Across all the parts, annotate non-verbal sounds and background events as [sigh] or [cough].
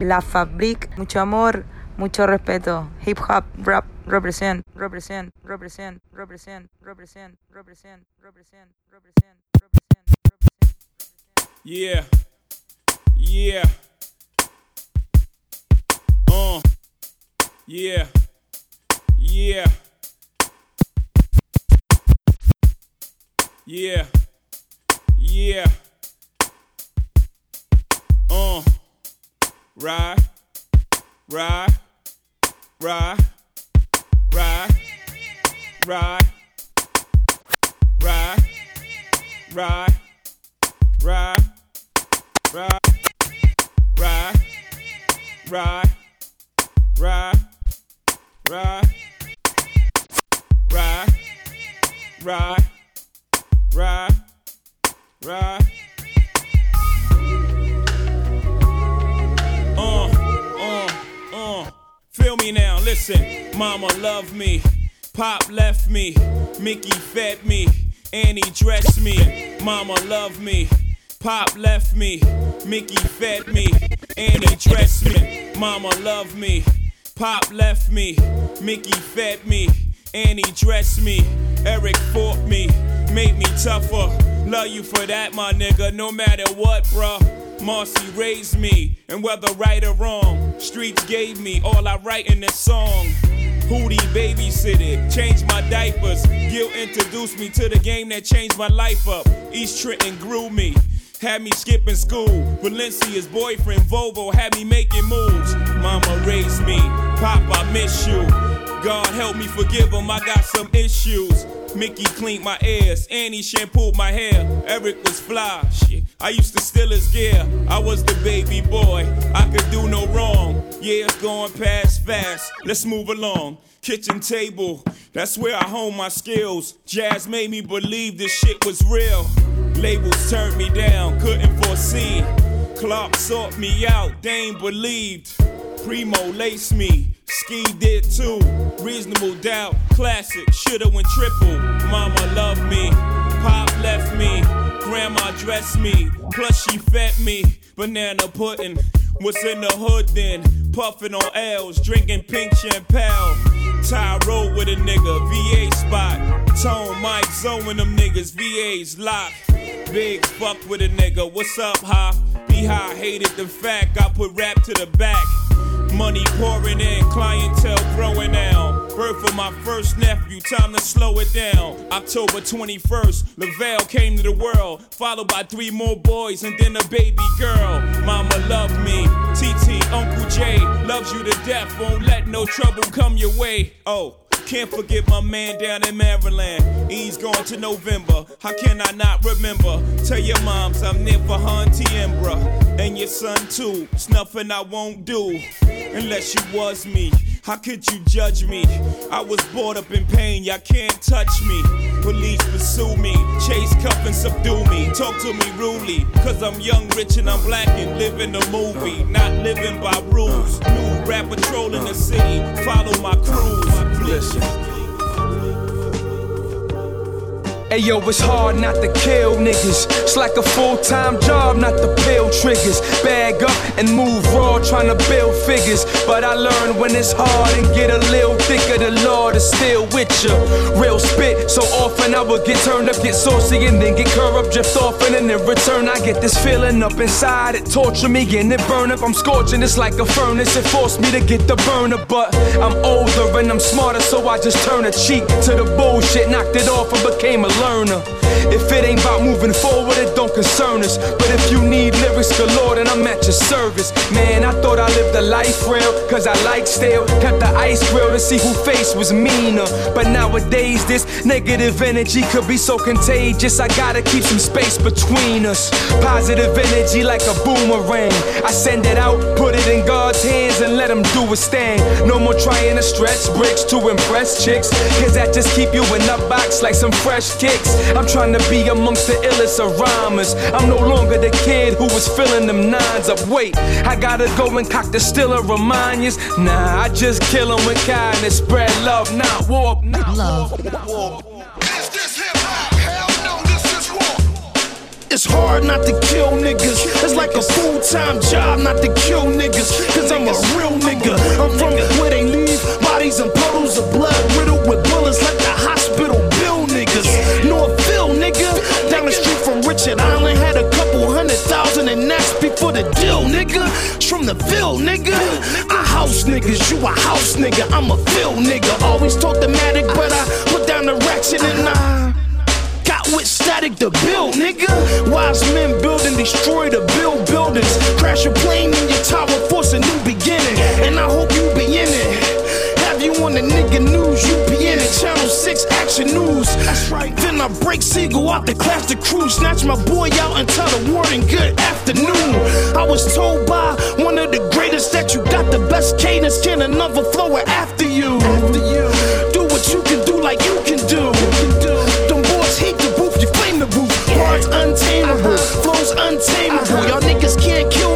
La Fabric, mucho amor, mucho respeto. Hip hop, rap, represent, represent, represent, represent, represent, represent, represent, represent, represent, represent. Yeah. Yeah. Uh. Yeah. Yeah. Yeah. Yeah. Ride. Ride. Ride. Ride. Ride. Ride. Ride. Ride. Ride. Ride. Ride. Ride. Ride. Ride. Ride. Ride. Ride. Feel me now, listen. Mama loved me. Pop left me. Mickey fed me. Annie dressed me. Mama loved me. Pop left me. Mickey fed me. Annie dressed me. Mama loved me. Pop left me. Mickey fed me. Annie dressed me. Eric fought me. Made me tougher. Love you for that, my nigga. No matter what, bruh. Marcy raised me, and whether right or wrong, streets gave me all I write in this song. Hootie babysitted, changed my diapers. Gil introduced me to the game that changed my life up. East Trenton grew me, had me skipping school. Valencia's boyfriend Volvo had me making moves. Mama raised me, Pop, I miss you. God help me forgive him, I got some issues. Mickey cleaned my ears, Annie shampooed my hair. Eric was fly, shit. I used to steal his gear. I was the baby boy, I could do no wrong. Yeah, it's going past fast. Let's move along. Kitchen table, that's where I hone my skills. Jazz made me believe this shit was real. Labels turned me down, couldn't foresee. Clark sought me out, they believed. Primo laced me, Ski did too. Reasonable doubt, classic, shoulda went triple. Mama loved me, Pop left me, Grandma dressed me, plus she fed me. Banana pudding, what's in the hood then? Puffin' on L's, drinking pink champagne. Ty road with a nigga, VA spot. Tone Mike, Zoe them niggas, VA's lock. Big fuck with a nigga, what's up, Ha? Be high, hated the fact I put rap to the back. Money pouring in, clientele growing out. Birth of my first nephew, time to slow it down. October 21st, Lavelle came to the world, followed by three more boys and then a baby girl. Mama loved me, TT, Uncle J, loves you to death, won't let no trouble come your way. Oh. Can't forget my man down in Maryland. He's gone to November. How can I not remember? Tell your moms I'm for Hunty Embra. And your son too. It's nothing I won't do. Unless you was me. How could you judge me? I was brought up in pain, y'all can't touch me. Police pursue me, chase, cuff, and subdue me. Talk to me rudely, cause I'm young, rich, and I'm black and live in the movie. Not living by rules. New rap patrol in the city, follow my crews. Listen. Hey yo, it's hard not to kill niggas. It's like a full time job not to peel triggers. Bag up and move raw, trying to build figures. But I learned when it's hard and get a little thicker, the Lord is still with you. Real spit, so often I would get turned up, get saucy, and then get curved up, drift off, and then in return I get this feeling up inside. It torture me and it burn up. I'm scorching, it's like a furnace. It forced me to get the burner, but I'm older and I'm smarter, so I just turn a cheek to the bullshit, knocked it off, and became a learner. If it ain't about moving forward, it don't concern us. But if you need lyrics galore, then I'm at your service. Man, I thought I lived a life real, cause I like stale. Kept the ice grill to see who face was meaner. But nowadays, this negative energy could be so contagious. I gotta keep some space between us. Positive energy like a boomerang. I send it out, put it in God's hands, and let him do his thing. No more trying to stretch bricks to impress chicks. Cause that just keep you in the box like some fresh kicks. I'm trying to be amongst the illest of rhymers. I'm no longer the kid who was filling them nines up. Wait, I gotta go and cock the stiller remind yous. Nah, I just kill 'em with kindness. Spread love, not war. Not love. war. Is this hip hop? Hell no, this is war. It's hard not to kill niggas. It's like a full time job not to kill niggas, cause I'm a real nigga. I'm from where they leave bodies and puddles of blood riddled with bullets like the hospital Richard Island had a couple hundred thousand and that's before the deal, nigga. From the Ville, nigga. I house niggas, you a house nigga. I'm a Phil nigga. Always talk the matic, but I put down the ratchet and I got with static to build, nigga. Wise men build and destroy the build buildings. Crash a plane in your tower, force a new beginning. And I hope you be in it. You on the nigga news, you be in it. Channel 6 Action News. That's right. Then I break Sigel out the class the crew. Snatch my boy out and tell the warden good afternoon. I was told by one of the greatest that you got the best cadence. Can another flow after you? After you. Do what you can do like you can do. Them boys hate the booth, you flame the booth. Uh-huh. Words untamable, flows untamable. Uh-huh. Y'all niggas can't kill me, your guns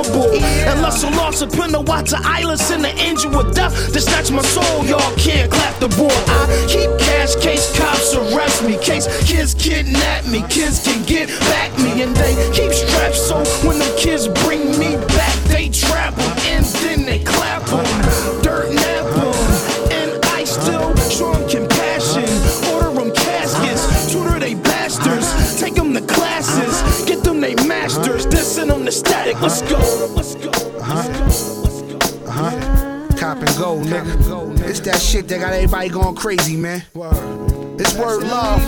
unaimable. Unless a loss of pin the watch of eyeless and the angel of death to snatch my soul, y'all can't clap the board. I keep cash case cops arrest me, case kids kidnap me, kids can get back me, and they keep strapped so when the kids bring me back, they trap 'em and then they clap clap 'em. To static. Let's go, let's go, let's go, let's go. Cop and go, nigga. It's that shit that got everybody going crazy, man. It's word love.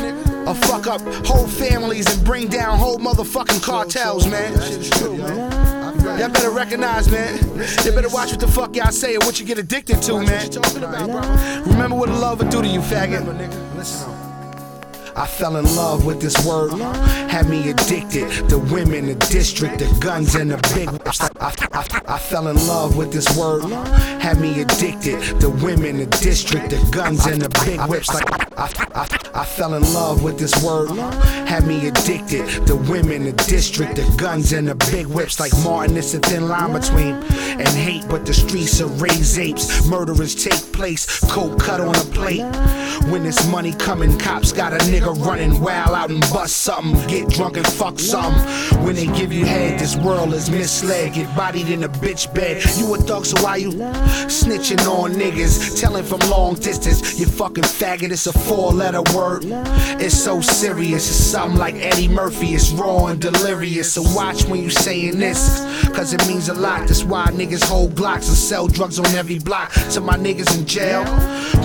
A fuck up whole families and bring down whole motherfucking cartels, man. Y'all better recognize, man. You better watch what the fuck y'all say and what you get addicted to, man. Remember what love would do to you, faggot. I fell in love with this word, had me addicted. The women, the district, the guns, and the big. I, I, I fell in love with this word, had me addicted. The women, the district, the guns, and the big whips. Like I, I, I fell in love with this word, had me addicted. The women, the district, the guns, and the big whips. Like Martin, it's a thin line between and hate, but the streets are raised apes. Murderers take place, coke cut on a plate. When it's money coming, cops got a nigga running wild out and bust something. Get drunk and fuck something. When they give you head, this world is misled. Get bodied in a bitch bed. You a thug, so why you snitching on niggas? Telling from long distance, you fucking faggot. It's a four letter word. It's so serious. It's something like Eddie Murphy. It's raw and delirious. So watch when you saying this, cause it means a lot. That's why niggas hold blocks and sell drugs on every block. To my niggas in jail,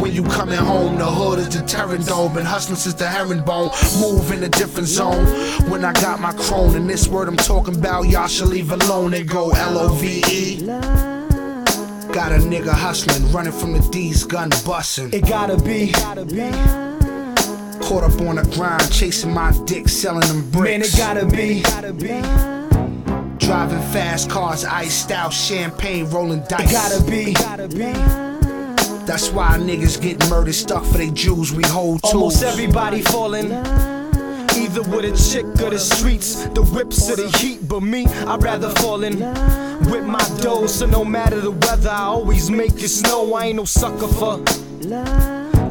when you coming home, the hood is the terror dome. Been hustling since the herringbone. Move in a different zone. When I got my crone, and this word I'm talking about, y'all should leave alone and go L O V E. Got a nigga hustling, running from the D's, gun busting. It gotta be, gotta be. Caught up on the grind, chasing my dick, selling them bricks. Man, it gotta be, gotta be. Driving fast cars, iced out, champagne, rolling dice. It gotta be, gotta be. That's why niggas get murdered, stuck for they Jews, we hold tools. Almost everybody falling. Either with a chick or the streets, the whips or the heat. But me, I'd rather fall in with my dough. So no matter the weather, I always make it snow. I ain't no sucker for.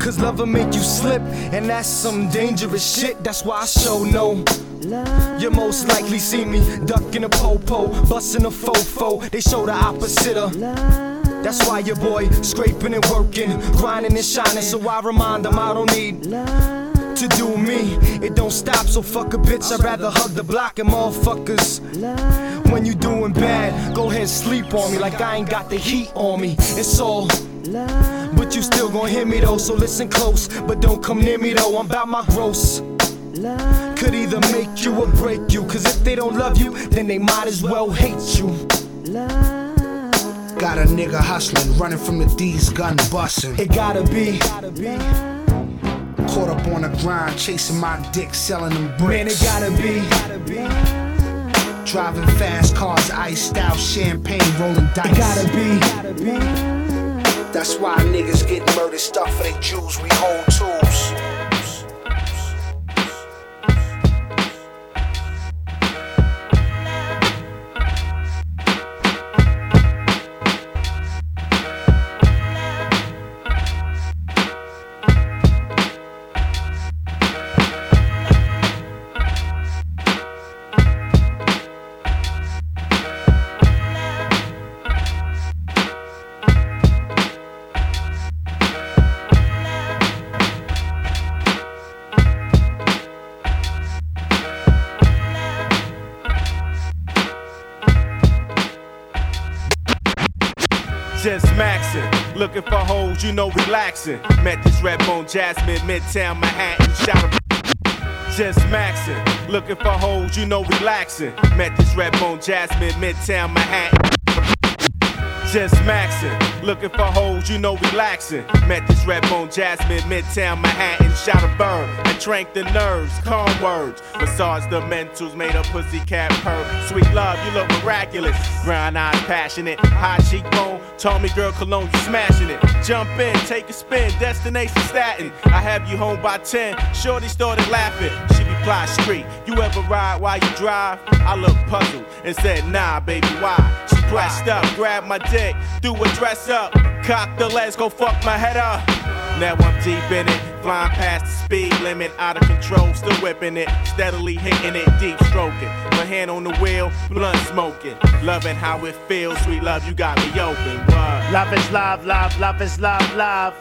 Cause love will make you slip, and that's some dangerous shit. That's why I show no. You most likely see me ducking a popo, busting a fofo. They show the opposite of. That's why your boy scraping and working, grinding and shining. So I remind them I don't need to do me. It don't stop, so fuck a bitch. I'd rather hug the block and motherfuckers. When you doing bad, go ahead sleep on me like I ain't got the heat on me. It's all. But you still gon' hear me though, so listen close. But don't come near me though, I'm about my gross. Could either make you or break you. Cause if they don't love you, then they might as well hate you. Got a nigga hustling, running from the D's, gun busting. It gotta be, gotta be. Caught up on the grind, chasing my dick, selling them bricks. Man, it gotta be, gotta be. Driving fast cars, iced out, champagne, rolling dice. It gotta be, gotta be. That's why niggas get murdered, stuck for they Jews, we hold tools. You know, relaxing. Met this red bone Jasmine, Midtown Manhattan, shout. Just maxing, looking for hoes, you know, relaxing. Met this red bone Jasmine, Midtown Manhattan. Just maxing, looking for hoes, you know, relaxing. Met this red bone Jasmine, Midtown Manhattan, shot a burn and drank the nerves, calm words. Massage the mentals, made a pussy cat purr. Sweet love, you look miraculous. Brown eyes, passionate, high cheekbone. Told me, girl, cologne, you smashing it. Jump in, take a spin, destination statin. I have you home by 10. Shorty started laughing. She reply street. You ever ride while you drive? I looked puzzled and said, Nah, baby, why? Pressed up, Grab my dick, do a dress up, Cock the legs, go fuck my head up. Now I'm deep in it, flying past the speed limit, out of control, still whipping it, steadily hitting it, deep stroking. My hand on the wheel, blunt smoking, loving how it feels. Sweet love, you got me open. Love is love, love, love is love, love.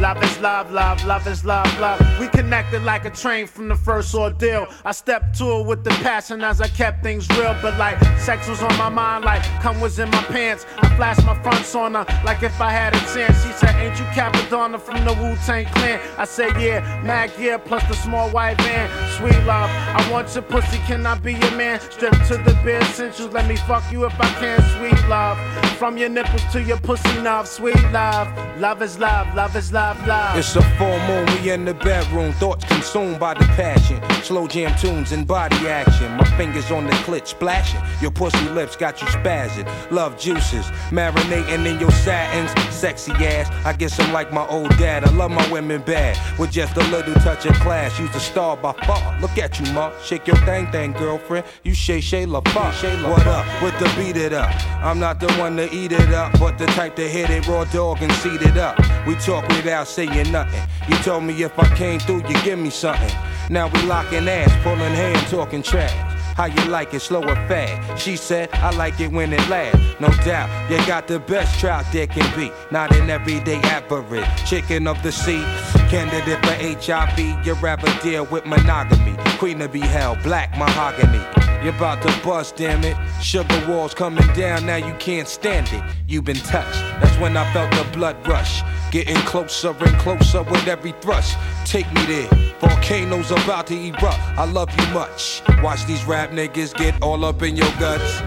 Love is love, love, love is love, love. We connected like a train from the first ordeal. I stepped to it with the passion as I kept things real. But like sex was on my mind, like cum was in my pants. I flashed my fronts on her like if I had a chance. She said, Ain't you Cappadonna from the Wu Tang Clan? I said, Yeah, mad gear plus the small white van. Sweet love, I want your pussy, can I be your man? Strip to the bare essentials, let me fuck you if I can. Sweet love, from your nipples to your pussy knob. Sweet love, love is love, love is love. It's a full moon, we in the bedroom. Thoughts consumed by the passion. Slow jam tunes and body action. My fingers on the clit splashing. Your pussy lips got you spazzing. Love juices, marinating in your satins. Sexy ass, I guess I'm like my old dad. I love my women bad. With just a little touch of class. You's a star by far. Look at you, ma. Shake your thing, thing, girlfriend. You Shay Shay La What up with the beat it up? I'm not the one to eat it up, but the type to hit it raw dog and seat it up. We talk without saying nothing. You told me if I came through, you give me something. Now we locking ass, pulling hand, talking trash. How you like it, slow or fast? She said, I like it when it lasts. No doubt, you got the best trout there can be. Not an everyday average. Chicken of the sea, candidate for HIV. You rather deal with monogamy. Queen of be held, black mahogany. You're about to bust, damn it. Sugar walls coming down, now you can't stand it. You've been touched, that's when I felt the blood rush. Getting closer and closer with every thrust. Take me there. Volcanoes about to erupt. I love you much. Watch these rap niggas get all up in your guts.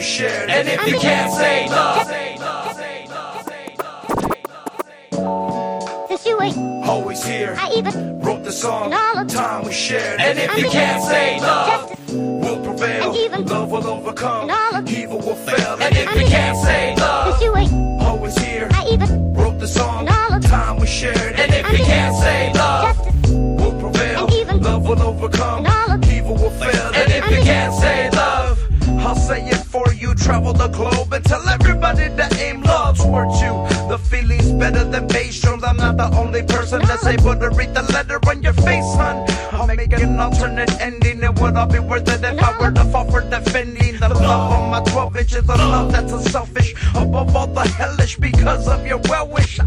you. And if you can't say no, always here, I even wrote the song. all the time we shared. And if you can't say no, we'll prevail. And even love will overcome. And all of evil will fail. And if you can't say no, always here, I even wrote the song. all the time we shared. And if you can't say no, we'll prevail. And even love will overcome. And all of evil will fail. And if you can't say no. I'll say it for you. Travel the globe and tell everybody that aim love towards you. The feeling's better than bass drums. I'm not the only person that's able to read the letter on your face, hun. I'll make an alternate ending. It would all be worth it if I were to fall for defending the love on my 12 inches. A love that's unselfish. Above all the hellish because of your well wish.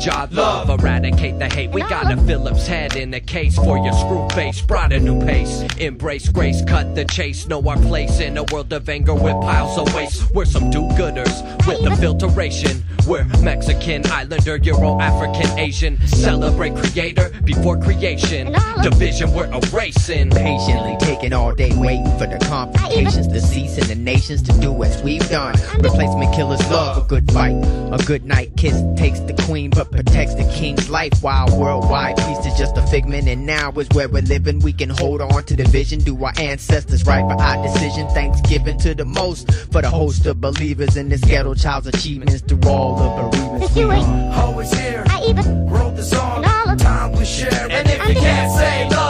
Job, love, eradicate the hate. We got a Phillips head in the case for your screw face. Brought a new pace, embrace grace, cut the chase. Know our place in a world of anger with piles of waste. We're some do-gooders with the filtration. We're Mexican, Islander, Euro, African, Asian. Celebrate creator before creation. Division we're erasing. Patiently taking all day waiting for the complications to cease and the nations to do as we've done. Replacement killers love a good fight. A good night kiss takes the queen but protects the king's life. While worldwide peace is just a figment and now is where we're living. We can hold on to the vision, do our ancestors right for our decision. Thanksgiving to the most for the host of believers in this ghetto child's achievements through all the bereavements. We are. Always here. I even wrote the song. All the time we share. And if you can't say love,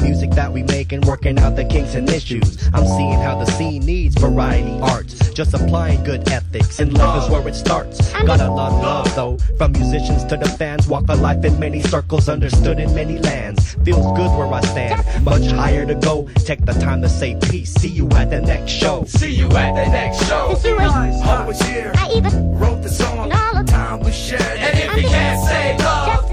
music that we make and working out the kinks and issues. I'm seeing how the scene needs variety arts. Just applying good ethics and love is where it starts. Got a lot of love though. From musicians to the fans, walk a life in many circles, understood in many lands. Feels good where I stand, much higher to go. Take the time to say peace. See you at the next show. See you at the next show. Always here. I even wrote the song. Time we shared. And if you can't say love,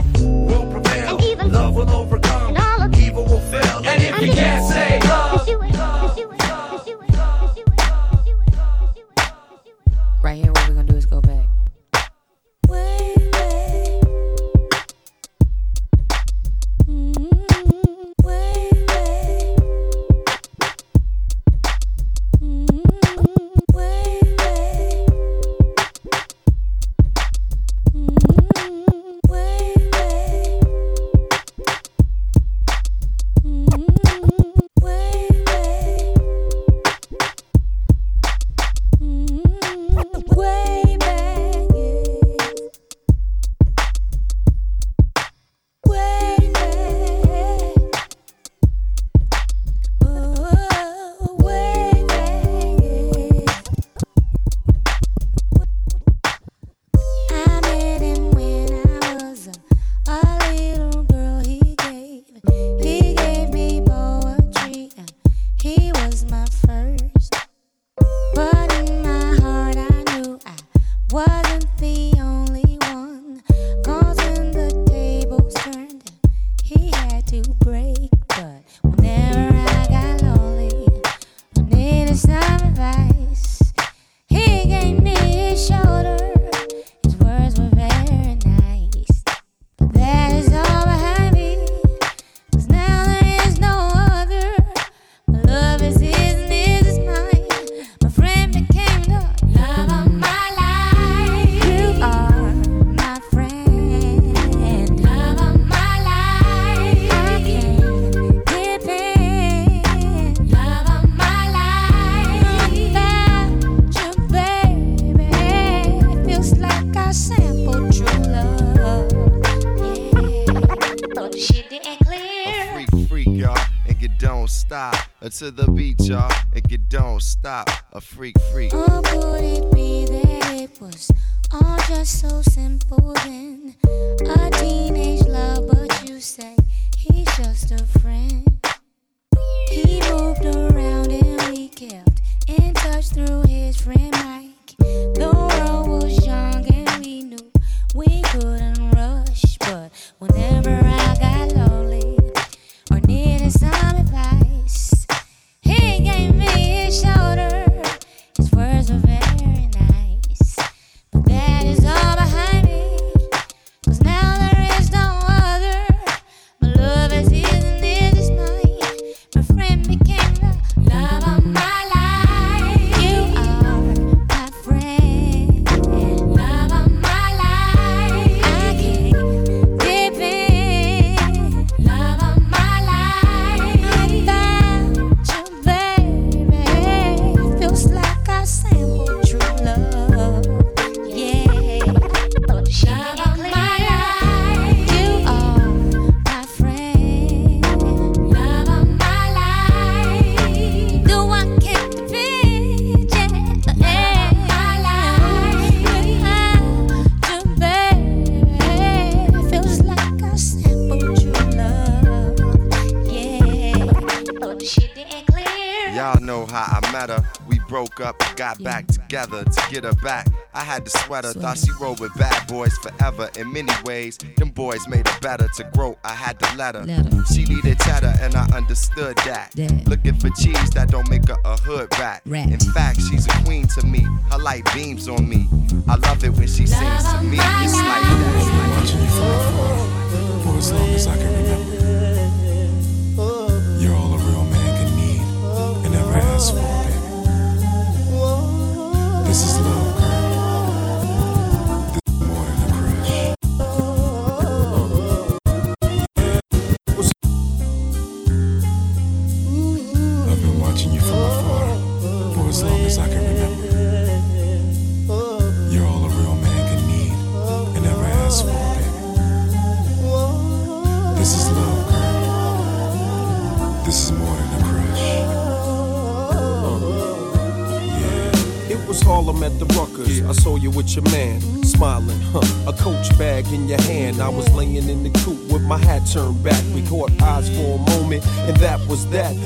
together to get her back. I had to sweat her, thought she rolled with bad boys forever. In many ways, them boys made her better. To grow, I had to let her. She needed cheddar, and I understood that. Looking for cheese that don't make her a hood rat. In fact, she's a queen to me. Her light beams on me. I love it when she sings to me. It's like that. Watching you from afar for as long as I can remember.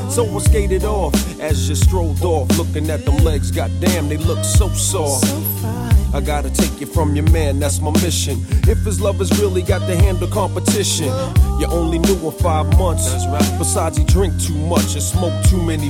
So I skated off as you strolled off, looking at them legs. Goddamn, they look so soft. I gotta take it from your man, that's my mission. If his lovers really got to handle competition, you only knew him five months. Besides, he drink too much and smoke too many.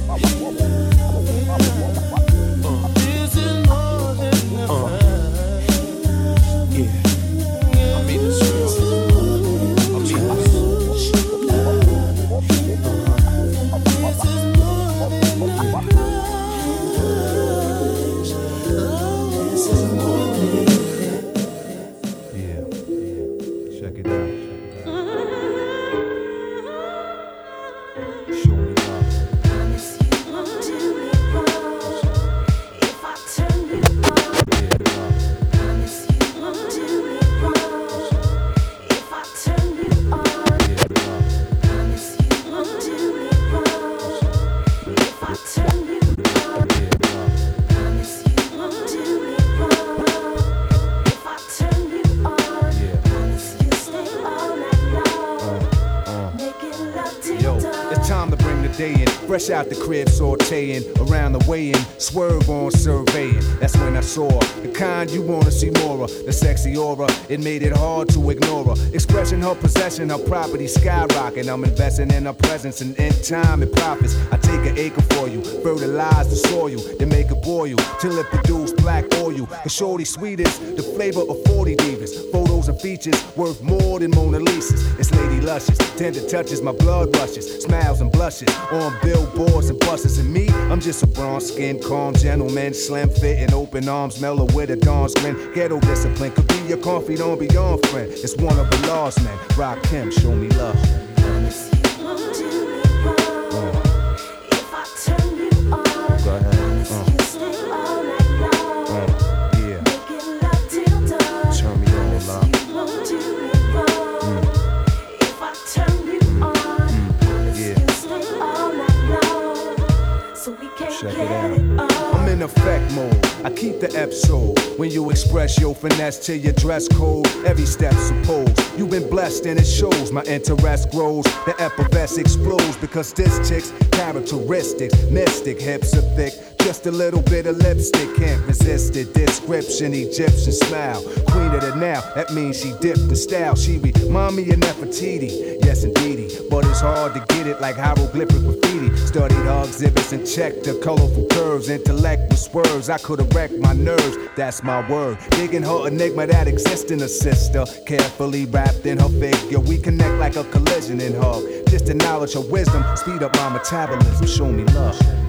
Fresh out the crib, sauteing around the way. Swerve on surveying. That's when I saw her. the kind you wanna see more of. The sexy aura, it made it hard to ignore her. Expressing her possession, her property skyrocketing. I'm investing in her presence and in time and profits. I take an acre for you, fertilize the soil, then make it boil till it produce black oil. The shorty sweet is the flavor of 40 divas. And features worth more than Mona Lisa's. It's lady luscious, tender touches, my blood rushes, smiles and blushes on billboards and buses. And me, I'm just a bronze skinned, calm gentleman, slim fit and open arms, mellow with a dawn's grin. Ghetto discipline could be your confidant, beyond friend. It's one of the lost men. Rock him, show me love. I keep the soul. When you express your finesse to your dress code, every step suppose. You've been blessed and it shows. My interest grows, the effervescence explodes because this chick's characteristics, mystic, hips are thick. Just a little bit of lipstick, can't resist it. Description, Egyptian smile. Queen of the now, that means she dipped the style. She remind me of Nefertiti, yes indeedy. But it's hard to get it like hieroglyphic graffiti. Studied her exhibits and checked the colorful curves. Intellect with swerves, I could've wrecked my nerves. That's my word. Digging her enigma that exists in her sister. Carefully wrapped in her figure. We connect like a collision in her. Just the knowledge of wisdom, speed up my metabolism. Show me love.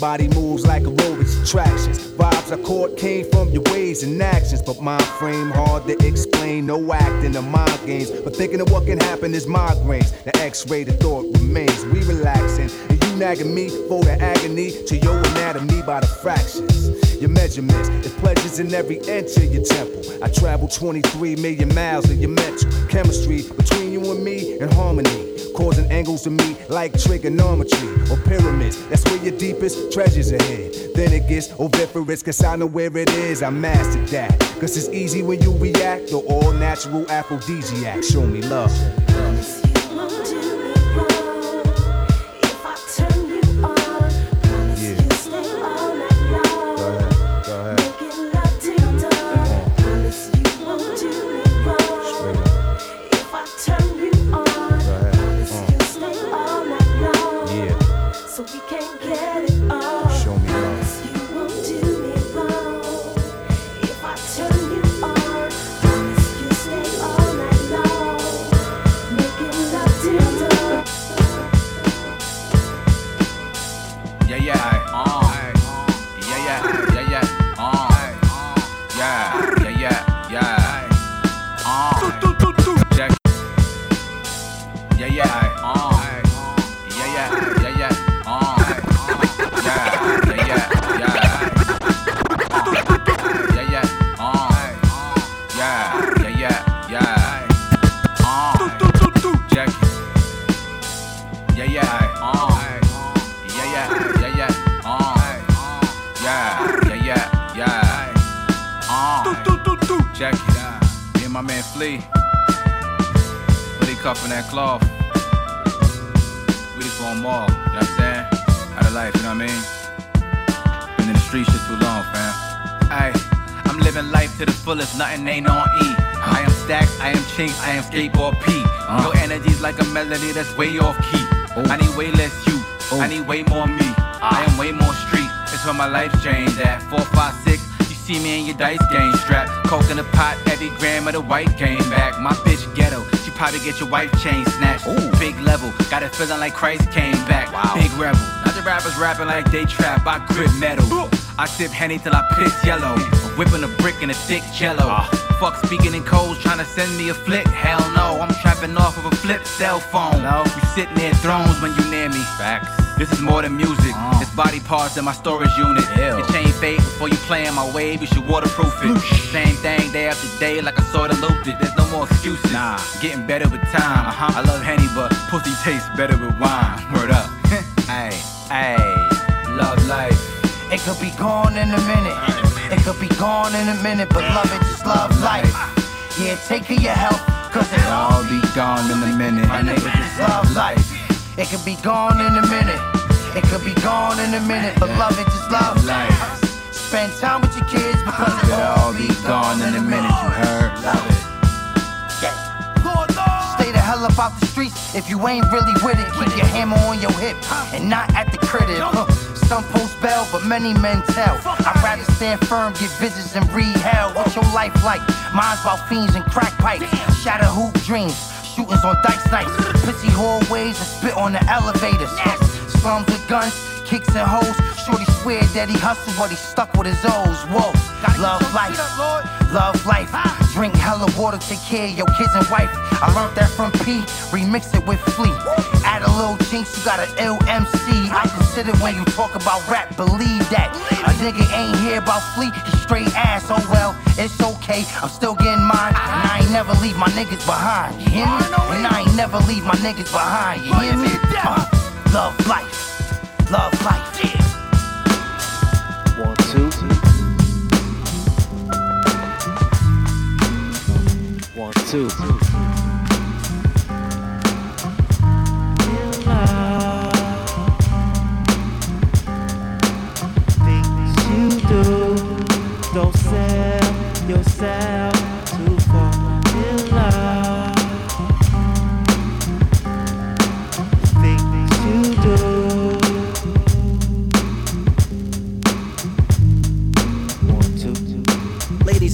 Body moves like aerobics, attractions. Vibes I caught came from your ways and actions, but my frame hard to explain. No acting or mind games, but thinking of what can happen is migraines. The X-rated thought remains. We relaxing, and you nagging me for the agony to your anatomy by the fractions. Your measurements, it pleasures in every inch of your temple. I travel 23 million miles in your mental chemistry between you and me in harmony. Causing angles to meet like trigonometry or pyramids. That's where your deepest treasures are hid. Then it gets oviparous, cause I know where it is. I mastered that. Cause it's easy when you react, the all natural aphrodisiac. Show me love. Am chinks, I am skateboard P. Your energy's like a melody that's way off key. I need way less you, I need way more me. I am way more street, it's where my life's changed at. Four, five, six, you see me in your dice game strap. Coke in the pot, every gram of the white came back. My bitch ghetto, she probably get your wife chain snatched. Big level, got it feeling like Christ came back. Big rebel, not the rappers rapping like they trap, I grip metal. I sip Henny till I piss yellow. Whipping a brick in a thick jello. Fuck speaking in codes, trying to send me a flick. Hell no, I'm trapping off of a flip cell phone. No, you sitting near thrones when you near me. Facts. This is more than music. It's body parts in my storage unit. Your chain fade before you playing my wave. You should waterproof it. Same thing day after day, like I sorta looped it. There's no more excuses. Nah, getting better with time. Uh-huh. I love Henny, but pussy tastes better with wine. Word up. [laughs] Hey, hey, love life. It could be gone in a minute. It could be gone in a minute, but love it, just love life. Yeah, take care of your health, cause it I'll be gone in a minute. My nigga, just love life. It could be gone in a minute. It could be gone in a minute, but love it, just love life. Spend time with your kids because it all be gone in a minute. You heard? Love it. Stay the hell up out the streets if you ain't really with it. Keep your hammer on your hip and not at the crib. Some post bail, but many men tell. I'd rather stand firm, get visits, and read hell. What's your life like? Mine's about fiends and crack pipes. Shatter hoop dreams, shootings on dice nights. Pissy hallways and spit on the elevators. Slums with guns, kicks and hoes. Shorty swear that he hustled, but he stuck with his O's. Whoa, love life, love life. Drink hella water, take care of your kids and wife. I learned that from P, remix it with Flea. Add a little jinx, you got an ill MC. I consider when you talk about rap, believe that. A nigga ain't here about Flea, he straight ass. Oh well, it's okay, I'm still getting mine. And I ain't never leave my niggas behind. You hear me? And I ain't never leave my niggas behind. You hear me? Uh, love life, love life. Two. Things you do, don't sell yourself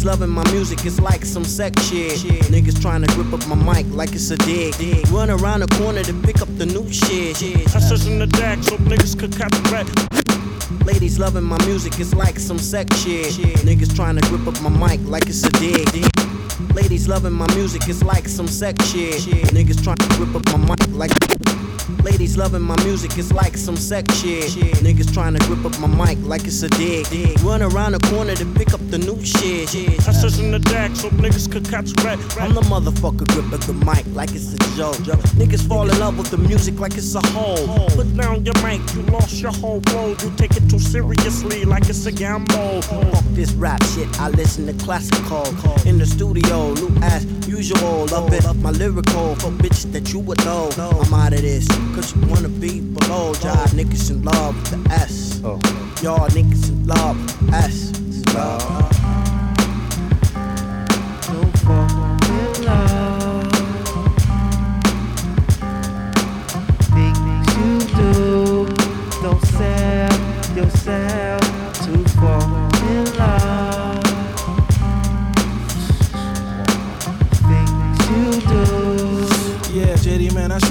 Ladies loving my music, it's like some sex shit. Niggas trying to grip up my mic like it's a dig. Run around the corner to pick up the new shit. I search in the deck so niggas could catch rat. Ladies loving my music, it's like some sex shit. Niggas trying to grip up my mic like it's a dig. Ladies loving my music, it's like some sex shit. Niggas trying to grip up my mic like. Ladies loving my music, it's like some sex shit. Niggas trying to grip up my mic like it's a dick. Run around the corner to pick up the new shit. I search in the deck so niggas could catch rat. I'm the motherfucker gripping the mic like it's a joke. Niggas fall in love with the music like it's a hole. Put down your mic, you lost your whole road. You take it too seriously like it's a gamble. Fuck this rap shit, I listen to classical. In the studio, new as usual. Love it, my lyrical. For bitches that you would know. I'm out of this, cause you wanna be below. Y'all niggas in love with the S. Oh. Y'all niggas in love with the S. Love.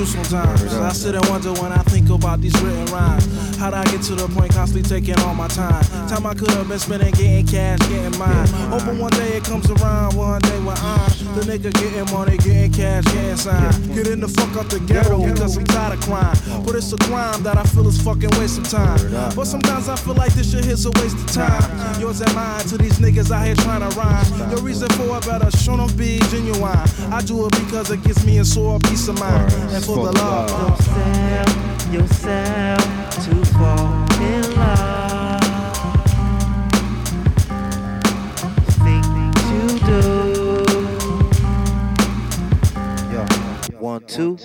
Sometimes. I sit and wonder when I think about these written rhymes. How'd I get to the point constantly taking all my time? Time I could have been spending getting cash, getting mine. Hoping one day it comes around, one day when I'm the nigga getting money, getting cash, getting signed. Getting the fuck out the ghetto because I'm tired of crime. But it's a crime that I feel is fucking waste of time. But sometimes I feel like this shit is a waste of time. Yours and mine to these niggas out here trying to rhyme. Your reason for it better show them be genuine. I do it because it gives me a sore peace of mind. And for the love. Don't sell yourself to fall in love. Things you do. One, two.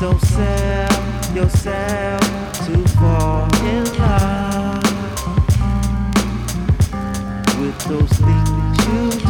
Don't sell yourself to fall in love with those things you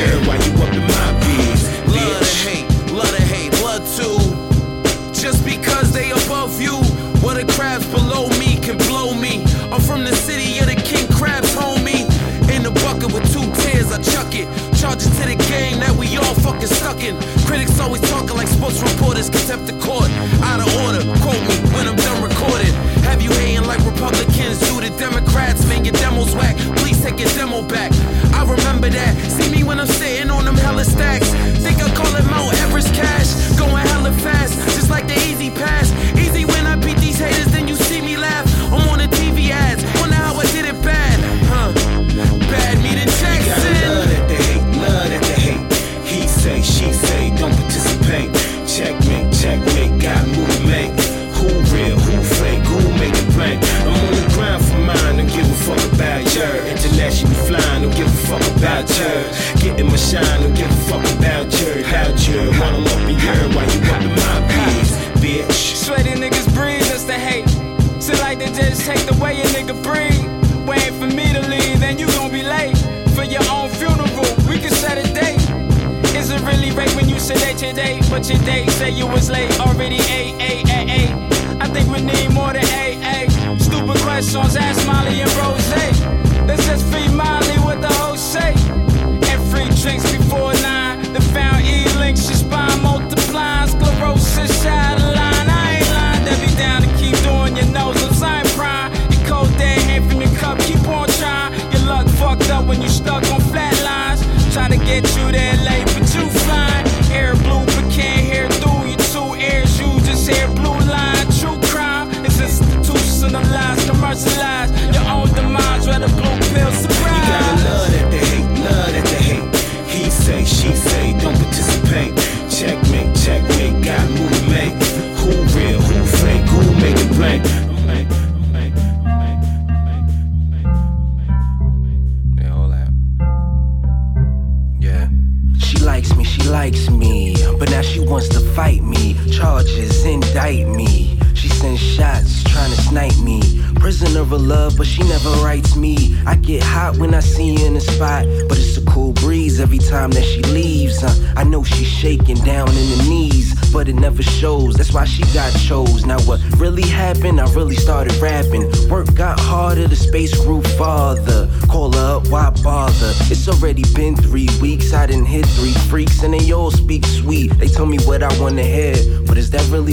year you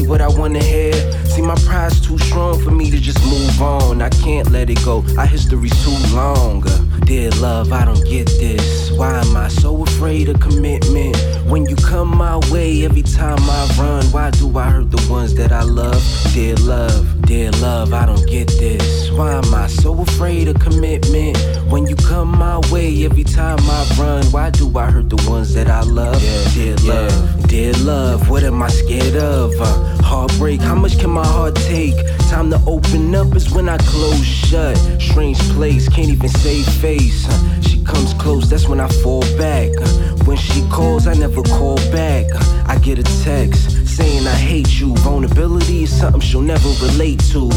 what I wanna hear? See, my pride's too strong for me to just move on. I can't let it go. Our history's too long. Uh, dear love, I don't get this. Why am I so afraid of commitment? When you come my way, every time I run, why do I hurt the ones that I love? Dear love, dear love, I don't get this. Why am I so afraid of commitment? When you come my way, every time I run, why do I hurt the ones that I love? Yeah, dear love, dear love, what am I scared of? Uh, heartbreak, how much can my heart take? Time to open up is when I close shut. Strange place, can't even save face. Uh, she comes close, that's when I fall back. Uh, when she calls, I never call back. Uh, I get a text saying I hate you. Vulnerability is something she'll never relate to.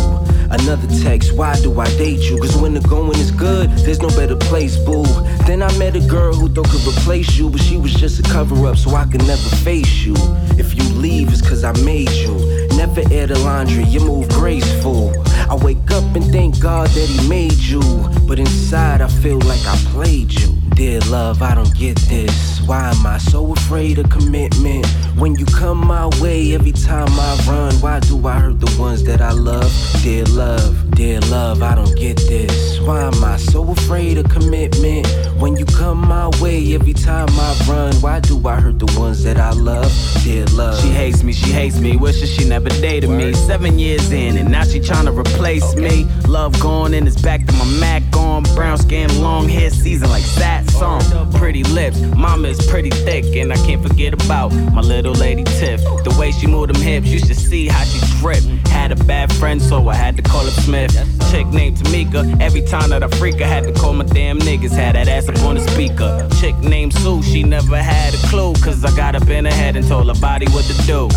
Another text, why do I date you? Cause when the going is good, there's no better place, boo. Then I met a girl who thought could replace you, but she was just a cover up so I could never face you. If you leave, it's cause I made you. Never air the laundry, you move graceful. I wake up and thank God that He made you. But inside, I feel like I played you. Dear love, I don't get this. Why am I so afraid of commitment? When you come my way, every time I run, why do I hurt the ones that I love? Dear love, dear love, I don't get this. Why am I so afraid of commitment? When you come my way, every time I run, why do I hurt the ones that I love? Dear love. She hates me, she hates me, wishes she never dated me. Seven years in, and now she tryna replace me. Love gone, and it's back to my Mac on. Brown skin, long hair, season like that song. Pretty lips, mama is pretty thick, and I can't forget about my little lady Tiff. The way she move them hips, you should see how she drip. Had a bad friend, so I had to call her Smith. Chick named Tamika, every time that I freak, I had to call my damn niggas. Had that ass up on the speaker. Chick named Sue, she never had a clue, cause I got up in her head and told her body what to do.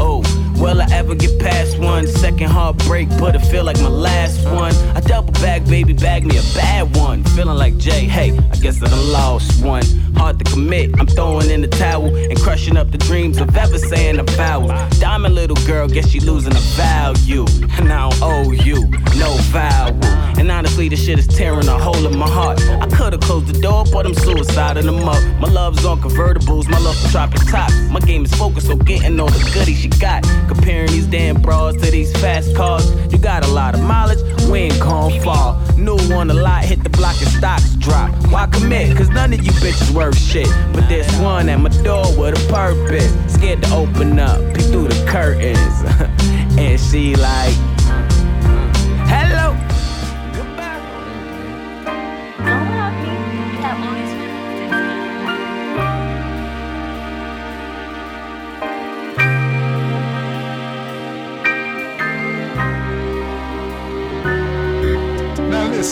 Oh, will I ever get past one? Second heartbreak, but it feel like my last one. I double back, baby, bag me a bad one. Feeling like Jay, hey, I guess that I lost one. Hard to commit. I'm throwing in the towel and crushing up the dreams of ever saying a vowel. Diamond little girl, guess she losing a value. And I don't owe you no vowel. And honestly, this shit is tearing a hole in my heart. I could've closed the door, but I'm suiciding them up. My love's on convertibles, my love for tops. My game is focused on getting all the goodies she got. Comparing these damn bras to these fast cars. You got a lot of mileage, we ain't gon' fall. New on the lot, hit the block and stocks drop. Why commit? Cause none of you bitches worth shit. But there's one at my door with a purpose. Scared to open up, peek through the curtains. [laughs] and she like,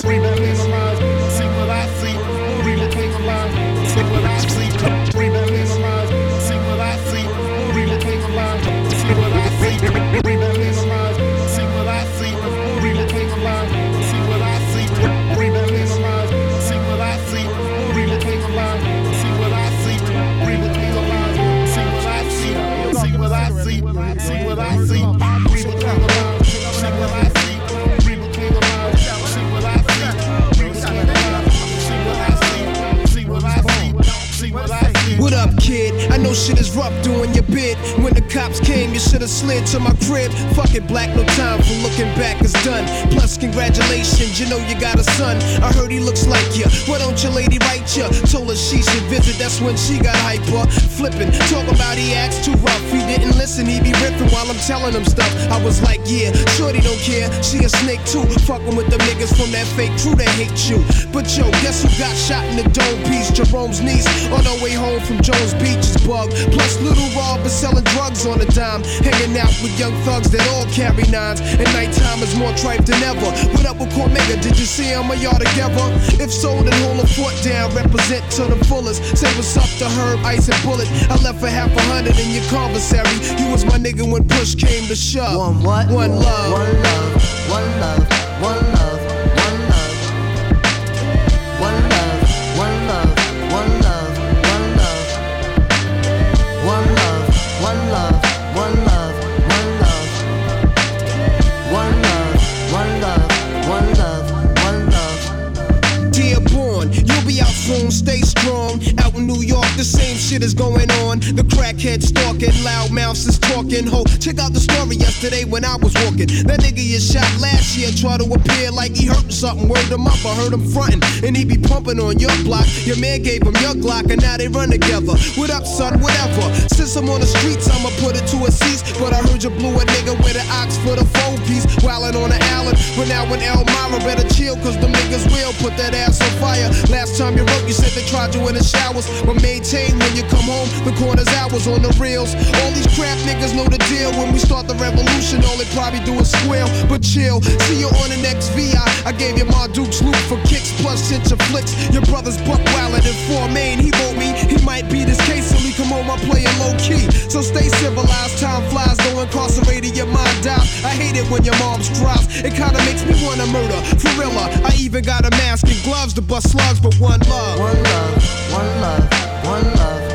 Remember black, no time for looking back, it's done. Plus, congratulations, you know you got a son. I heard he looks like you. Why don't your lady write you? Told her she should visit, that's when she got hyper. Flipping, talk about he acts too rough. He didn't listen, he be ripping while I'm telling him stuff. I was like, yeah, shorty don't care. She a snake too. Fucking with the niggas from that fake crew that hate you. But yo, guess who got shot in the dome piece? Jerome's niece on her way home from Jones Beach is bug. Plus, little Rob is selling drugs on the dime. Hanging out with young thugs that all carry nines. And nighttime is more tripe than ever. What up with Cormega? Did you see him? Are y'all together? If so, then hold a foot down. Represent to the fullest. Say what's up to Herb, Ice, and Bullet. I left for half a hundred in your commissary. You was my nigga when push came to shove. One what? One love. One love. One love. Check out the story yesterday when I was walking. That nigga you shot last year tried to appear like he hurting something. Word him up, I heard him fronting, and he be pumping on your block. Your man gave him your Glock, and now they run together. What up, son? Whatever. Since I'm on the streets, I'ma put it to a cease. But I heard you blew a nigga with an ox for the four piece, wildin' on the island. But now in Elmira, better chill, cause them niggas will put that ass on fire. Last time you wrote, you said they tried you in the showers. But maintain when you come home, the corner's hours on the reels. All these crap niggas know the deal. When we start the revolution, all they probably do is squeal. But chill, see you on the next VI. I gave you my Duke's loot for kicks plus cinch of flicks. Your brother's buck wildin' in four main. He wrote me, he might be this case, so we come home, I'm playing low key. So stay civilized, time flies, though incarcerated, your mind dies. I hate it when your mom's cries. It kinda makes me wanna murder. For real, I even got a mask and gloves to bust slugs, but one love. One love, one love, one love,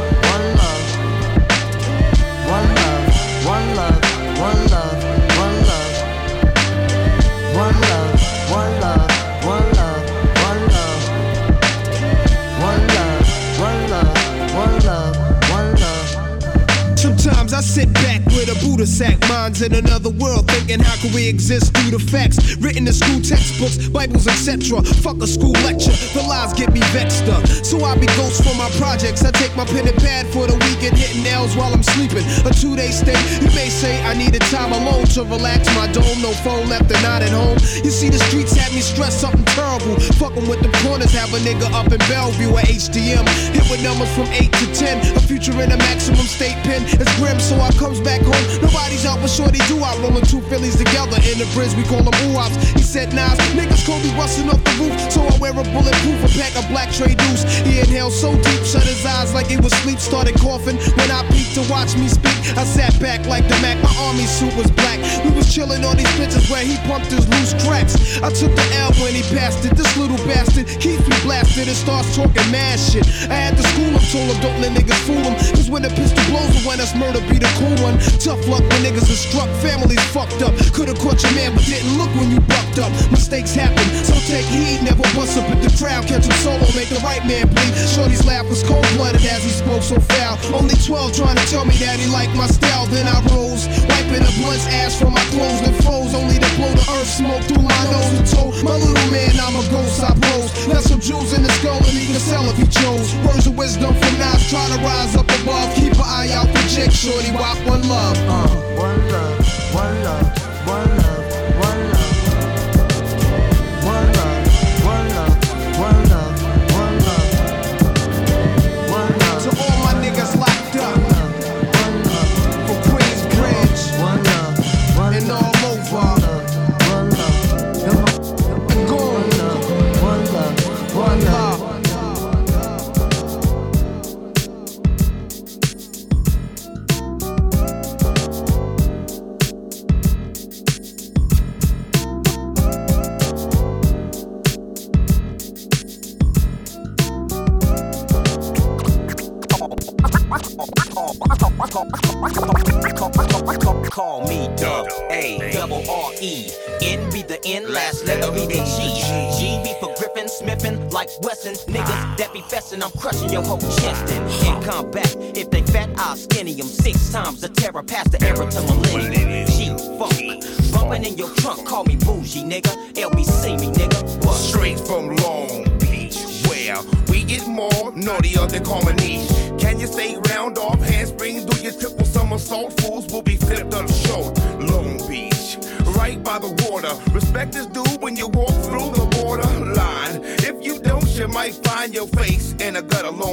a sack, minds in another world, thinking how can we exist through the facts written in school textbooks, Bibles, etc. Fuck a school lecture, the lies get me vexed up. So I be ghost for my projects. I take my pen and pad for the weekend, hitting nails while I'm sleeping. A two day stay, you may say I needed time alone to relax my dome. No phone left and not at home. You see, the streets had me stressed something terrible. Fucking with the corners, have a nigga up in Bellevue at HDM. Hit with numbers from 8 to 10. A future in a maximum state pen. It's grim, so I comes back home. Nobody's out, but shorty do I rolling two Phillies together in the bridge. We call them He said, Nas, niggas could be busting off the roof. So I wear a bulletproof, a pack of black trade deuce. He inhaled so deep, shut his eyes like like he was sleep, started coughing. When I peeked to watch me speak, I sat back like the Mac. My army suit was black. We was chilling on these bitches where he pumped his loose cracks. I took the L when he passed it. This little bastard keeps me blasted and starts talking mad shit. I had to school told him don't let niggas fool him. Cause when the pistol blows, and when that's murder be the cool one. Tough luck when niggas are struck, families fucked up. Could've caught your man, but didn't look when you bucked up. Mistakes happen, so take heed. Never bust up at the crowd, catch him solo, make the right man bleed. Shorty's laugh was cold blooded as he spoke so foul. Only 12 trying to tell me that he liked my style. Then I rose, wiping the blunt's ash from my clothes and froze. Only to blow the earth smoke through my nose and told my little man I'm a ghost. I pose. Left some jewels in the skull and he can sell if he chose. Words of wisdom from Nas, trying to rise up above. Keep an eye out for Jake Shorty, walk one love. Uh. One love, one love, one love, festin', I'm crushing your whole chest. And in combat, if they fat, I'll skinny 'em six times. The terror past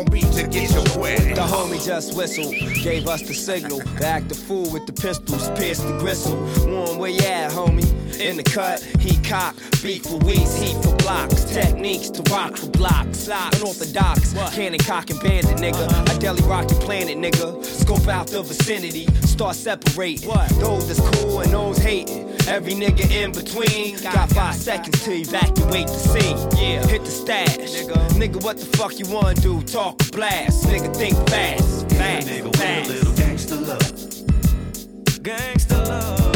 a gutter Long Beach to get your wet. The homie just whistled, gave us the signal. Act the fool with the pistols, pierce the gristle. One where you at, homie? In the cut, he cock, beat for weeks, heat for blocks, techniques to rock for blocks. Ah, unorthodox, cannon cock and bandit, nigga. Uh-huh. I deli rock your planet, nigga. Scope out the vicinity, start separating. Those that's cool and those hating. Every nigga in between got five seconds to evacuate the scene. Yeah, hit the stash, nigga. Nigga, what the fuck you wanna do? Talk blast, nigga. Think fast, fast, nigga fast. with a little gangster love. Gangster love.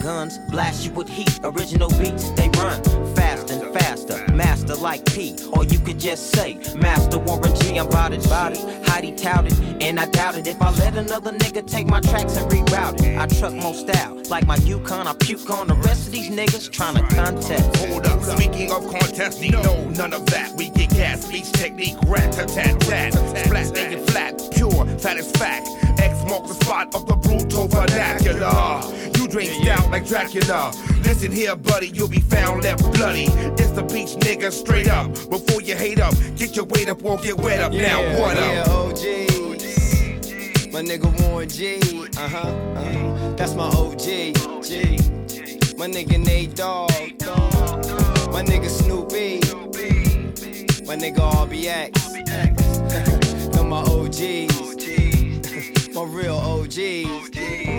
Guns. Blast you with heat. Original beats, they run fast and faster. Master like P, or you could just say Master Warren G. I'm bout it, bout it. Heidi touted, and I doubt it. If I let another nigga take my tracks and reroute it, I truck more style. Like my Yukon, I puke on the rest of these niggas trying to contest. Hold up, speaking of contest, no, none of that. We get gas, speech technique, rat tat tat tat. Splat, flat, pure, satisfact. X marks the spot of the brutal vernacular. You drink stout like Dracula. Listen here, buddy, you'll be found left bloody. It's the beach nigga straight up. Before you hate up, get your weight up or get wet up. now what yeah, up? OGs. My nigga Warren G. Uh huh. Uh-huh. That's my OG. G. My nigga Nate Dogg. My nigga Snoopy. My nigga RBX. Them [laughs] my OGs. [laughs] My real OGs.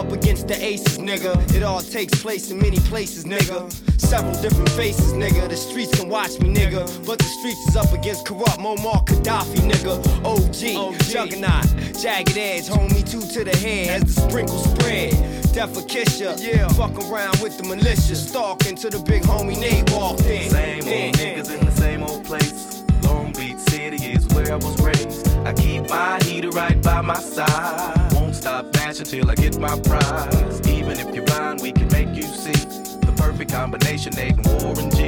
Up against the aces, nigga. It all takes place in many places, nigga. Several different faces, nigga. The streets can watch me, nigga. But the streets is up against corrupt Muammar Gaddafi, nigga. OG, Juggernaut, Jagged Edge, homie, two to the head as the sprinkle spread. Death for Kisha, yeah. Fuck around with the militia, stalking to the big homie Nate walked in. Same old niggas in the same old place. Long Beach City is where I was raised. I keep my heater right by my side. Won't stop dashing till I get my prize. Even if you're blind, we can make you see the perfect combination, egg Warren G.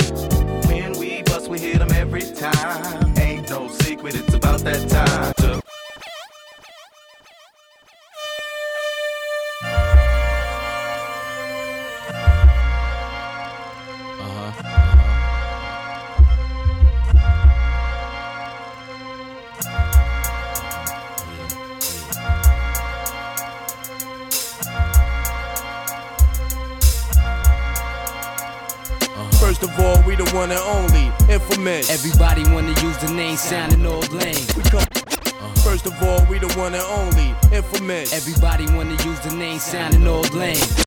When we bust, we hit 'em every time. Ain't no secret, it's about that time. to one and only, infamous. Everybody wanna use the name sounding all lame. We come. First of all, we the one and only, infamous. Everybody wanna use the name sounding all lame.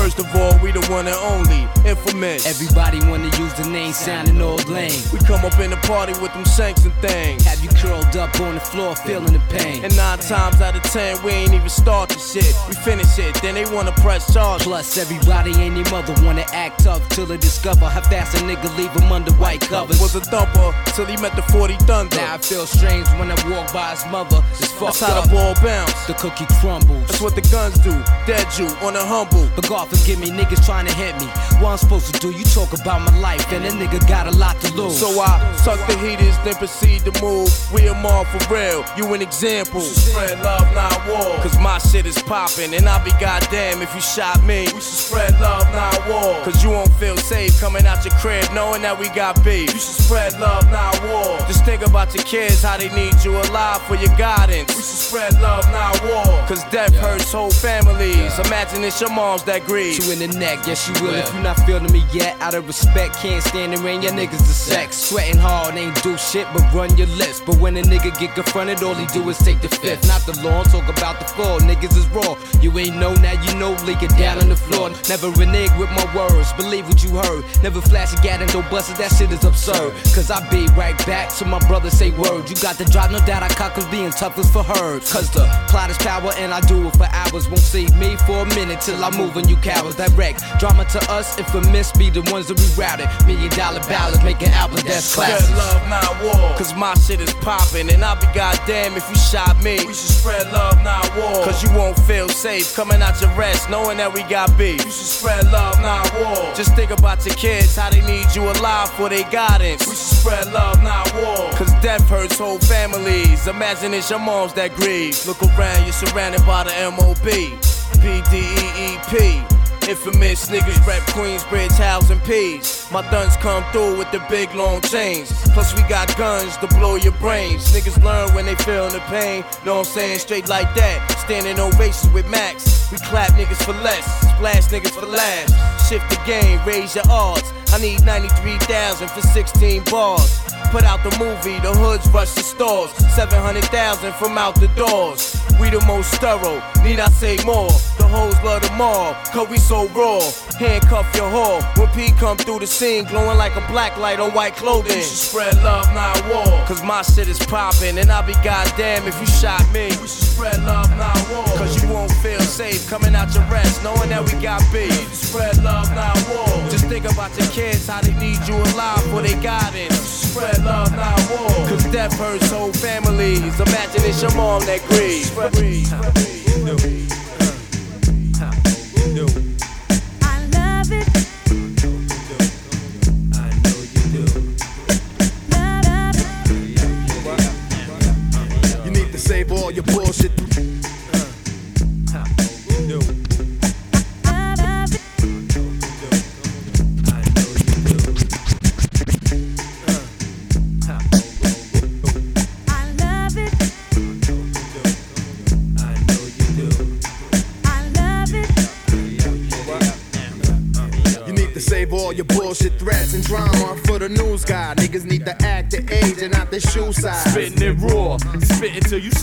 First of all, we the one and only, infamous. Everybody wanna use the name sounding all lame. We come up in the party with them shanks and things. Have you curled up on the floor feeling the pain? And nine times out of ten, we ain't even start the shit. We finish it, then they wanna press charge. Plus, everybody ain't their mother wanna act tough till they discover how fast a nigga leave them under white covers. Was a thumper till he met the 40 Thunder. Now I feel strange when I walk by his mother. It's fucked That's how up. the ball bounce. The cookie crumbles. That's what the guns do. Dead you on the humble. But God forgive me, niggas trying to hit me. What I'm supposed to do? You talk about my life, and a nigga got a lot to lose. So I suck the heaters, then proceed to move. We are more for real. You an example. Spread love, not war. Cause my shit is popping, and I'll be goddamn if you shot me. We should spread love, not war. Cause you won't feel safe coming out your crib knowing that we got beef. You should spread love, not war. Just think about your kids, how they need you alive for your guidance. We should spread love, not war. Cause death hurts whole families. Imagine it's your moms that grieve. You in the neck, yes you will. If you not feeling me yet, out of respect, can't stand around your niggas to sex. Sweating hard, ain't do shit but run your lips. But when a nigga get confronted, all he do is take the fifth. Not the law, talk about the floor. Niggas is raw. You ain't know now, you know, leak it down on the floor. Never renege with my words, believe what you heard. Never flash a gat and bust it, that shit is absurd. Cause I be right back to my brother say word. You got the drive, no doubt I cock cause being tough is for her. Cause the plot is power and I do it for hours. Won't save me for a minute till I'm moving you cowards direct. Drama to us if a miss be the ones that we routed. Million dollar ballads making albums that's Spread love, not war. Cause my shit is popping, and I'll be goddamn if you shot me. We should spread love, not war. Cause you won't feel safe coming out your rest knowing that we got beef. You should spread love, not war. Just think about your kids, how they need you alive for their guidance. We should spread love, not war. Cause death hurts whole families. Imagine it's your moms that grieve. Look around, you're surrounded by the MOB. PDEEP. Infamous niggas rap Queensbridge, housing P's. My guns come through with the big long chains. Plus we got guns to blow your brains. Niggas learn when they feelin' the pain. Know I'm saying? Straight like that. Standing ovations with Max. We clap niggas for less, splash niggas for last. Shift the game, raise your odds. I need 93,000 for 16 bars. Put out the movie, the hoods rush the stores. 700,000 from out the doors. We the most thorough, need I say more? The hoes love the mall, cause we so raw. Handcuff your whore. When P come through the scene, glowing like a black light on white clothing. You should spread love, not war. Cause my shit is popping, and I'll be goddamn if you shot me. We should spread love, not war. Cause you won't feel safe coming out your rest, knowing that we got beef. Spread love, not war. Just think about your kids, how they need you alive for they. You should Spread love, not war. Cause death hurts whole families. Imagine it's your mom that grieves. I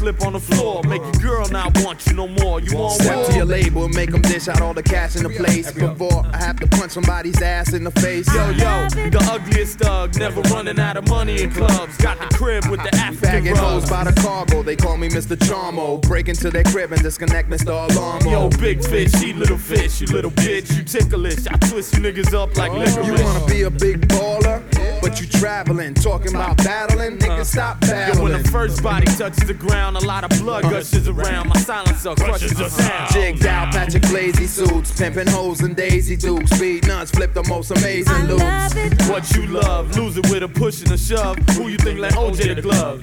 slip on the floor. Make your girl not want you no more. You want Step war? to your label, make them dish out all the cash in the place. Before I have to punch somebody's ass in the face. Yo, yo, the ugliest thug, never running out of money in clubs. Got the crib with the African Bagging hoes by the cargo, they call me Mr. Charmo. Break into their crib and disconnect Mr. Alarmo. Yo, big fish, she little fish, you little bitch, you ticklish. I twist you niggas up like oh. licorice. You wanna be a big baller, but you traveling, talking about battling, nigga, stop battling. Yo, when the first body touches the ground, a lot of blood gushes around. My silencer crushes the sound. Jigged out, Patrick Blazy suits, pimping hoes and Daisy Dukes, speed nuts, flip the most amazing loops. What you love, lose it with a push and a shove. Who you think let OJ the glove?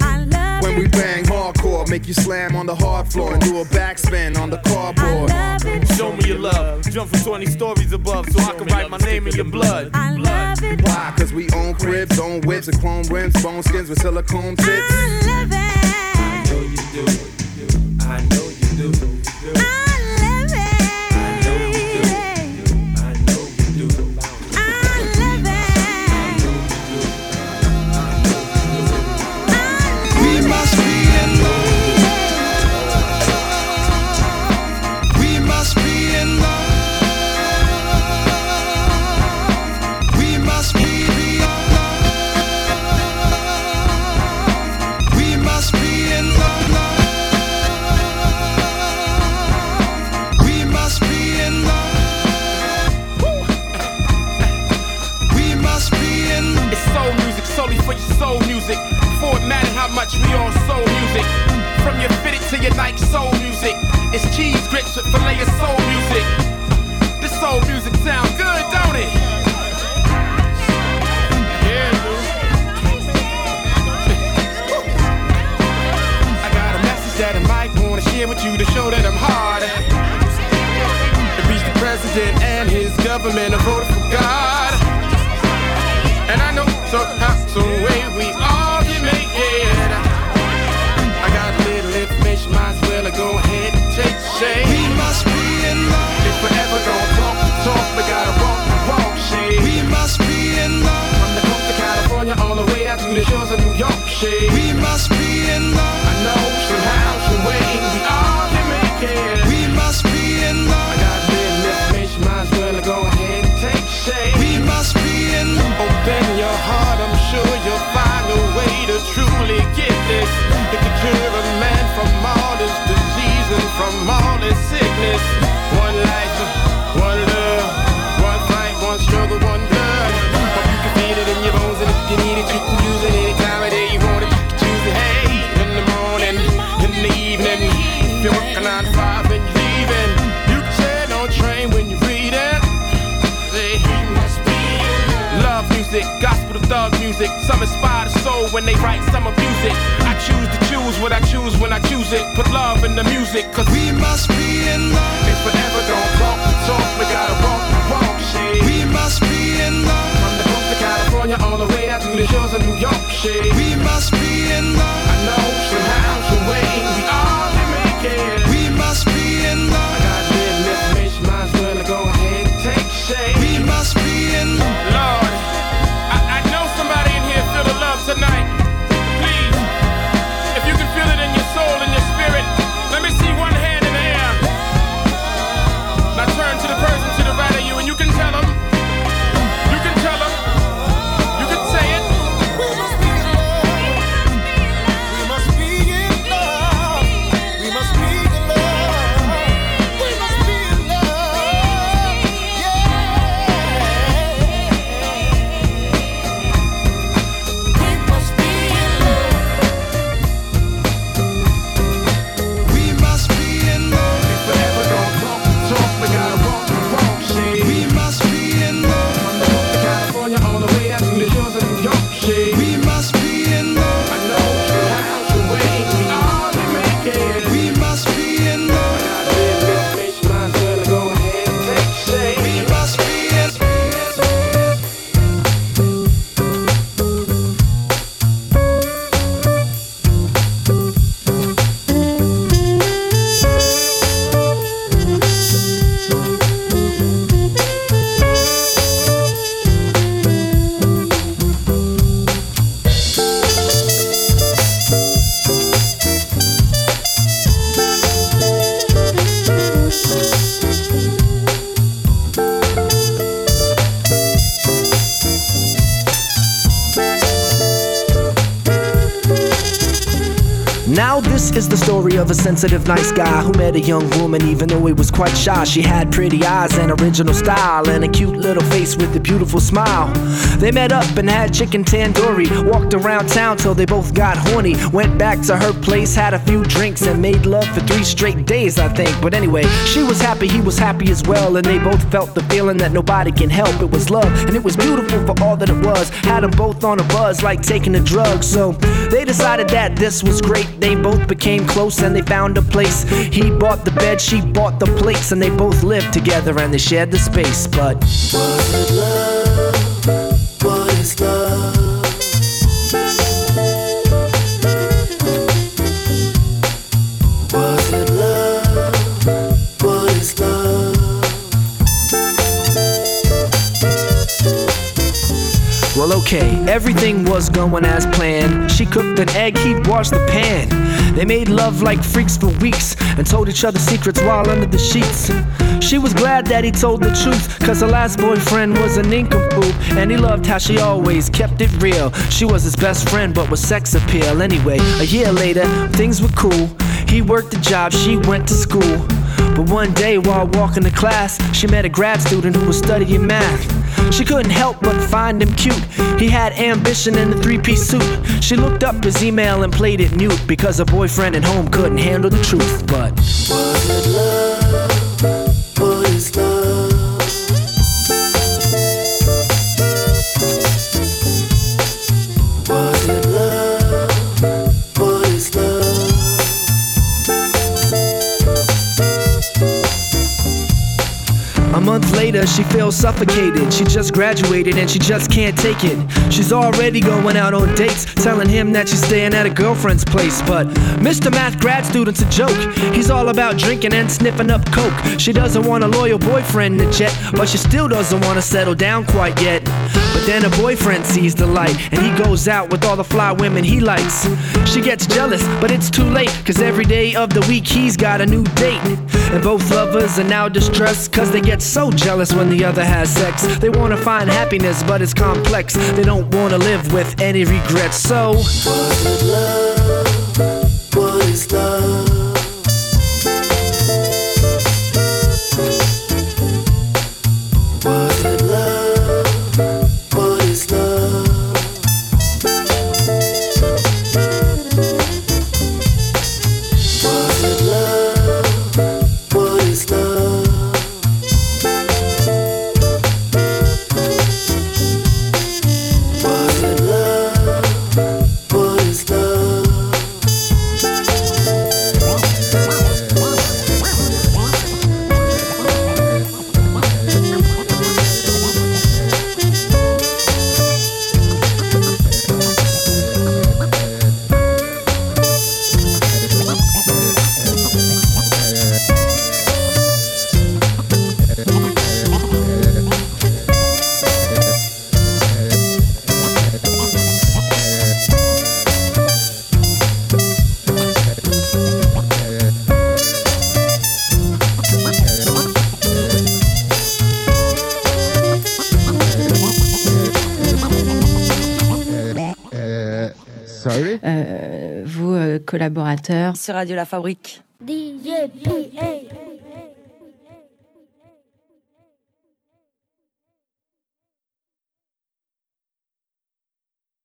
When we bang hardcore, make you slam on the hard floor and do a backspin on the cardboard. Show me your love. Jump from 20 stories above so I can write my name in your blood. Why? Cause we own cribs, on whips, and chrome rims, bone skins with silicone tips. I know you do. I know you do. I. I know you do. I The soul when they write, some abuse it. I choose to choose what I choose when I choose it. Put love in the music, cause we must be in love. If we're ever gonna talk talk, we gotta walk walk, shit. We must be in love. From the coast of California all the way out to the shores of New York, shit. We must be in love. I know somehow, some way, Now this is the story of a sensitive, nice guy who met a young woman even though he was quite shy. She had pretty eyes and original style and a cute little face with a beautiful smile. They met up and had chicken tandoori, walked around town till they both got horny. Went back to her place, had a few drinks and made love for three straight days, I think. But anyway, she was happy, he was happy as well, and they both felt the feeling that nobody can help. It was love, and it was beautiful for all that it was. Had them both on a buzz like taking a drug, so they decided that this was great. They both became close and they found a place. He bought the bed, she bought the plates, and they both lived together and they shared the space. But Was it love? What is love? Well, okay, everything was going as planned. She cooked an egg, he washed the pan. They made love like freaks for weeks and told each other secrets while under the sheets. She was glad that he told the truth, cause her last boyfriend was an nincompoop. And he loved how she always kept it real. She was his best friend, but with sex appeal. Anyway, a year later, things were cool. He worked a job, she went to school. But one day while walking to class, she met a grad student who was studying math. She couldn't help but find him cute. He had ambition in a three piece suit. She looked up his email and played it mute because her boyfriend at home couldn't handle the truth. But Was it love? She feels suffocated. She just graduated and she just can't take it. She's already going out on dates, telling him that she's staying at a girlfriend's place. But Mr. Math grad student's a joke. He's all about drinking and sniffing up coke. She doesn't want a loyal boyfriend to jet, but she still doesn't want to settle down quite yet. Then her boyfriend sees the light and he goes out with all the fly women he likes. She gets jealous, but it's too late, cause every day of the week he's got a new date. And both lovers are now distressed, cause they get so jealous when the other has sex. They wanna find happiness, but it's complex. They don't wanna live with any regrets. So, Was it love? What is love? collaborateurs. C'est Radio La Fabrique.